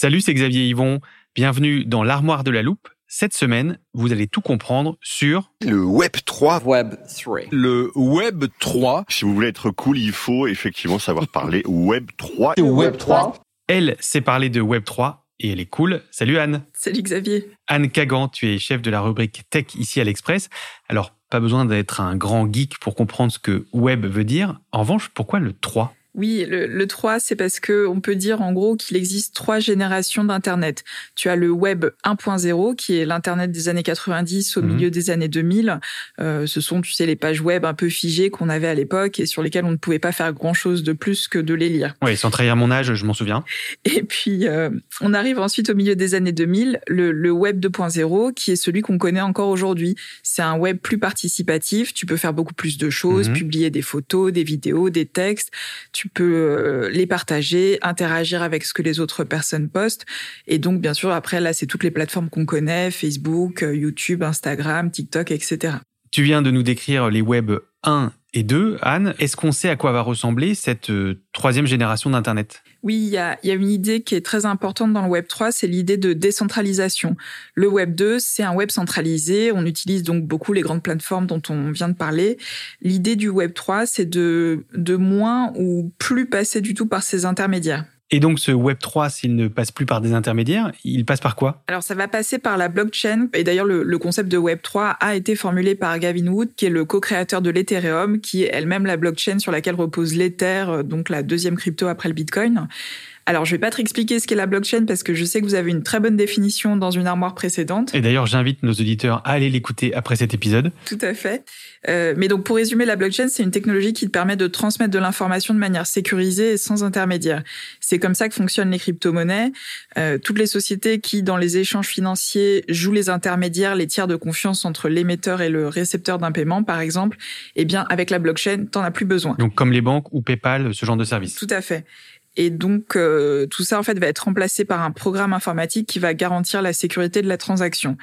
Salut, c'est Xavier Yvon. Bienvenue dans l'armoire de la loupe. Cette semaine, vous allez tout comprendre sur Le Web 3. Web 3. Le Web 3. Si vous voulez être cool, il faut effectivement savoir parler Web 3. Web 3. Elle sait parler de Web 3 et elle est cool. Salut Anne. Salut Xavier. Anne Kagan, tu es chef de la rubrique Tech ici à l'Express. Alors, pas besoin d'être un grand geek pour comprendre ce que Web veut dire. En revanche, pourquoi le 3 Oui, le, le 3, c'est parce que on peut dire en gros qu'il existe trois générations d'Internet. Tu as le Web 1.0, qui est l'Internet des années 90 au Mhm. milieu des années 2000. Euh, ce sont, tu sais, les pages web un peu figées qu'on avait à l'époque et sur lesquelles on ne pouvait pas faire grand-chose de plus que de les lire. Oui, sans trahir mon âge, je m'en souviens. Et puis, euh, on arrive ensuite au milieu des années 2000, le, le Web 2.0, qui est celui qu'on connaît encore aujourd'hui. C'est un web plus participatif. Tu peux faire beaucoup plus de choses, Mhm. publier des photos, des vidéos, des textes. Tu peux euh, les partager, interagir avec ce que les autres personnes postent. Et donc, bien sûr, après, là, c'est toutes les plateformes qu'on connaît, Facebook, euh, YouTube, Instagram, TikTok, etc. Tu viens de nous décrire les Web 1 et 2. Anne, est-ce qu'on sait à quoi va ressembler cette euh, troisième génération d'Internet? Oui, il y a, une idée qui est très importante dans le Web 3, c'est l'idée de décentralisation. Le Web 2, c'est un web centralisé. On utilise donc beaucoup les grandes plateformes dont on vient de parler. L'idée du Web 3, c'est de, de moins ou plus passer du tout par ces intermédiaires. Et donc ce Web 3, s'il ne passe plus par des intermédiaires, il passe par quoi? Alors, ça va passer par la blockchain. Et d'ailleurs, le, concept de Web 3 a été formulé par Gavin Wood, qui est le co-créateur de l'Ethereum, qui est elle-même la blockchain sur laquelle repose l'Ether, euh, donc la deuxième crypto après le Bitcoin. Alors, je vais pas te expliquer ce qu'est la blockchain parce que je sais que vous avez une très bonne définition dans une armoire précédente. Et d'ailleurs, j'invite nos auditeurs à aller l'écouter après cet épisode. Tout à fait. Euh, mais donc, pour résumer, la blockchain, c'est une technologie qui te permet de transmettre de l'information de manière sécurisée et sans intermédiaire. C'est comme ça que fonctionnent les crypto-monnaies. Euh, toutes les sociétés qui, dans les échanges financiers, jouent les intermédiaires, les tiers de confiance entre l'émetteur et le récepteur d'un paiement, par exemple, eh bien, avec la blockchain, t'en as plus besoin. Donc comme les banques ou PayPal, ce genre de service. Tout à fait. Et donc, euh, tout ça, en fait, va être remplacé par un programme informatique qui va garantir la sécurité de la transaction.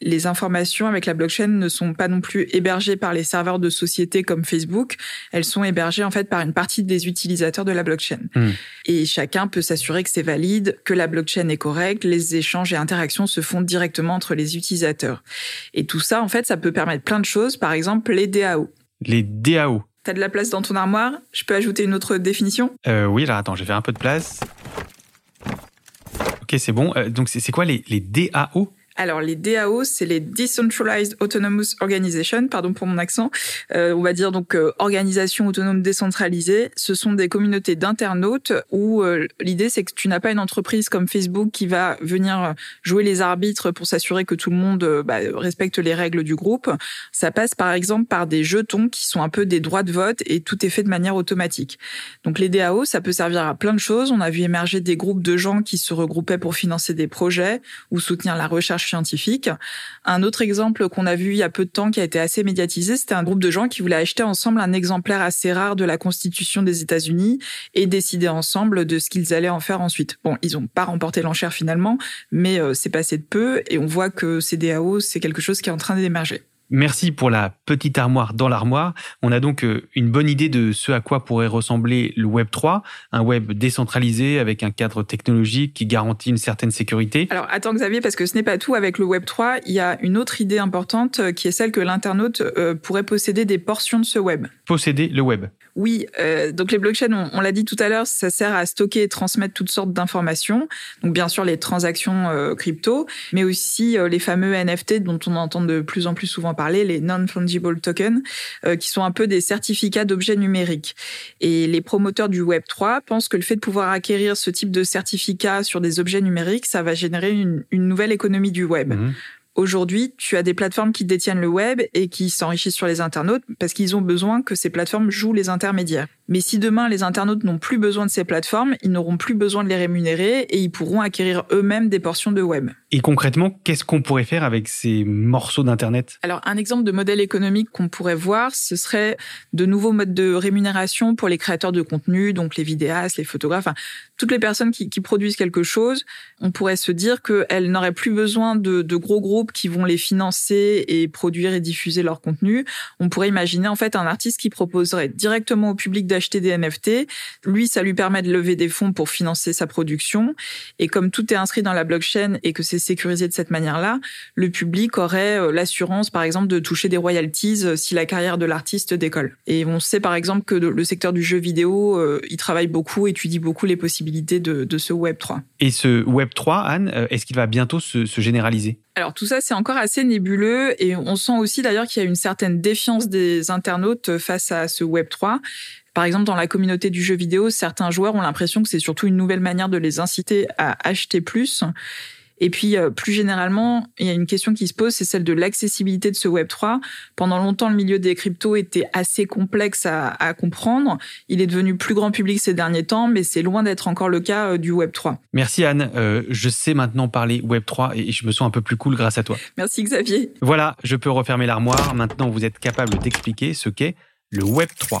Les informations avec la blockchain ne sont pas non plus hébergées par les serveurs de sociétés comme Facebook. Elles sont hébergées, en fait, par une partie des utilisateurs de la blockchain. Hmm. Et chacun peut s'assurer que c'est valide, que la blockchain est correcte, les échanges et interactions se font directement entre les utilisateurs. Et tout ça, en fait, ça peut permettre plein de choses. Par exemple, les DAO. Les DAO. T'as de la place dans ton armoire? Je peux ajouter une autre définition? Euh, oui, alors attends, je vais faire un peu de place. Ok, c'est bon. Euh, donc c'est c'est quoi les, les DAO Alors, les DAO, c'est les Decentralized Autonomous Organization, pardon pour mon accent. Euh, on va dire donc euh, organisation autonome décentralisée. Ce sont des communautés d'internautes où euh, l'idée c'est que tu n'as pas une entreprise comme Facebook qui va venir jouer les arbitres pour s'assurer que tout le monde euh, bah, respecte les règles du groupe. Ça passe par exemple par des jetons qui sont un peu des droits de vote et tout est fait de manière automatique. Donc les DAO, ça peut servir à plein de choses. On a vu émerger des groupes de gens qui se regroupaient pour financer des projets ou soutenir la recherche scientifique. Un autre exemple qu'on a vu il y a peu de temps qui a été assez médiatisé, c'était un groupe de gens qui voulaient acheter ensemble un exemplaire assez rare de la Constitution des États-Unis et décider ensemble de ce qu'ils allaient en faire ensuite. Bon, ils n'ont pas remporté l'enchère finalement, mais euh, c'est passé de peu et on voit que ces DAO, c'est quelque chose qui est en train d'émerger. Merci pour la petite armoire dans l'armoire. On a donc euh, une bonne idée de ce à quoi pourrait ressembler le Web 3, un web décentralisé avec un cadre technologique qui garantit une certaine sécurité. Alors attends Xavier, parce que ce n'est pas tout. Avec le Web 3, il y a une autre idée importante euh, qui est celle que l'internaute euh, pourrait posséder des portions de ce web. Posséder le web. Oui, euh, donc les blockchains, on, on l'a dit tout à l'heure, ça sert à stocker et transmettre toutes sortes d'informations. Donc bien sûr les transactions euh, crypto, mais aussi euh, les fameux NFT dont on entend de plus en plus souvent parler, les non-fungible tokens, euh, qui sont un peu des certificats d'objets numériques. Et les promoteurs du Web 3 pensent que le fait de pouvoir acquérir ce type de certificat sur des objets numériques, ça va générer une, une nouvelle économie du web. Mhm. Aujourd'hui, tu as des plateformes qui détiennent le web et qui s'enrichissent sur les internautes parce qu'ils ont besoin que ces plateformes jouent les intermédiaires. Mais si demain les internautes n'ont plus besoin de ces plateformes, ils n'auront plus besoin de les rémunérer et ils pourront acquérir eux-mêmes des portions de web. Et concrètement, qu'est-ce qu'on pourrait faire avec ces morceaux d'Internet? Alors, un exemple de modèle économique qu'on pourrait voir, ce serait de nouveaux modes de rémunération pour les créateurs de contenu, donc les vidéastes, les photographes, enfin, toutes les personnes qui, qui produisent quelque chose. On pourrait se dire qu'elles n'auraient plus besoin de, de gros groupes qui vont les financer et produire et diffuser leur contenu. On pourrait imaginer en fait un artiste qui proposerait directement au public d'acheter des NFT. Lui, ça lui permet de lever des fonds pour financer sa production. Et comme tout est inscrit dans la blockchain et que c'est sécurisé de cette manière-là, le public aurait euh, l'assurance, par exemple, de toucher des royalties euh, si la carrière de l'artiste décolle. Et on sait, par exemple, que le secteur du jeu vidéo, euh, il travaille beaucoup, étudie beaucoup les possibilités de, ce Web 3. Et ce Web 3, Anne, est-ce qu'il va bientôt se généraliser? Alors tout ça, c'est encore assez nébuleux et on sent aussi d'ailleurs qu'il y a une certaine défiance des internautes face à ce Web 3. Par exemple, dans la communauté du jeu vidéo, certains joueurs ont l'impression que c'est surtout une nouvelle manière de les inciter à acheter plus. Et puis, euh, plus généralement, il y a une question qui se pose, c'est celle de l'accessibilité de ce Web 3. Pendant longtemps, le milieu des cryptos était assez complexe à, à comprendre. Il est devenu plus grand public ces derniers temps, mais c'est loin d'être encore le cas euh, du Web 3. Merci Anne, Euh, je sais maintenant parler Web 3 et je me sens un peu plus cool grâce à toi. Merci Xavier. Voilà, je peux refermer l'armoire. Maintenant, vous êtes capable d'expliquer ce qu'est le Web 3.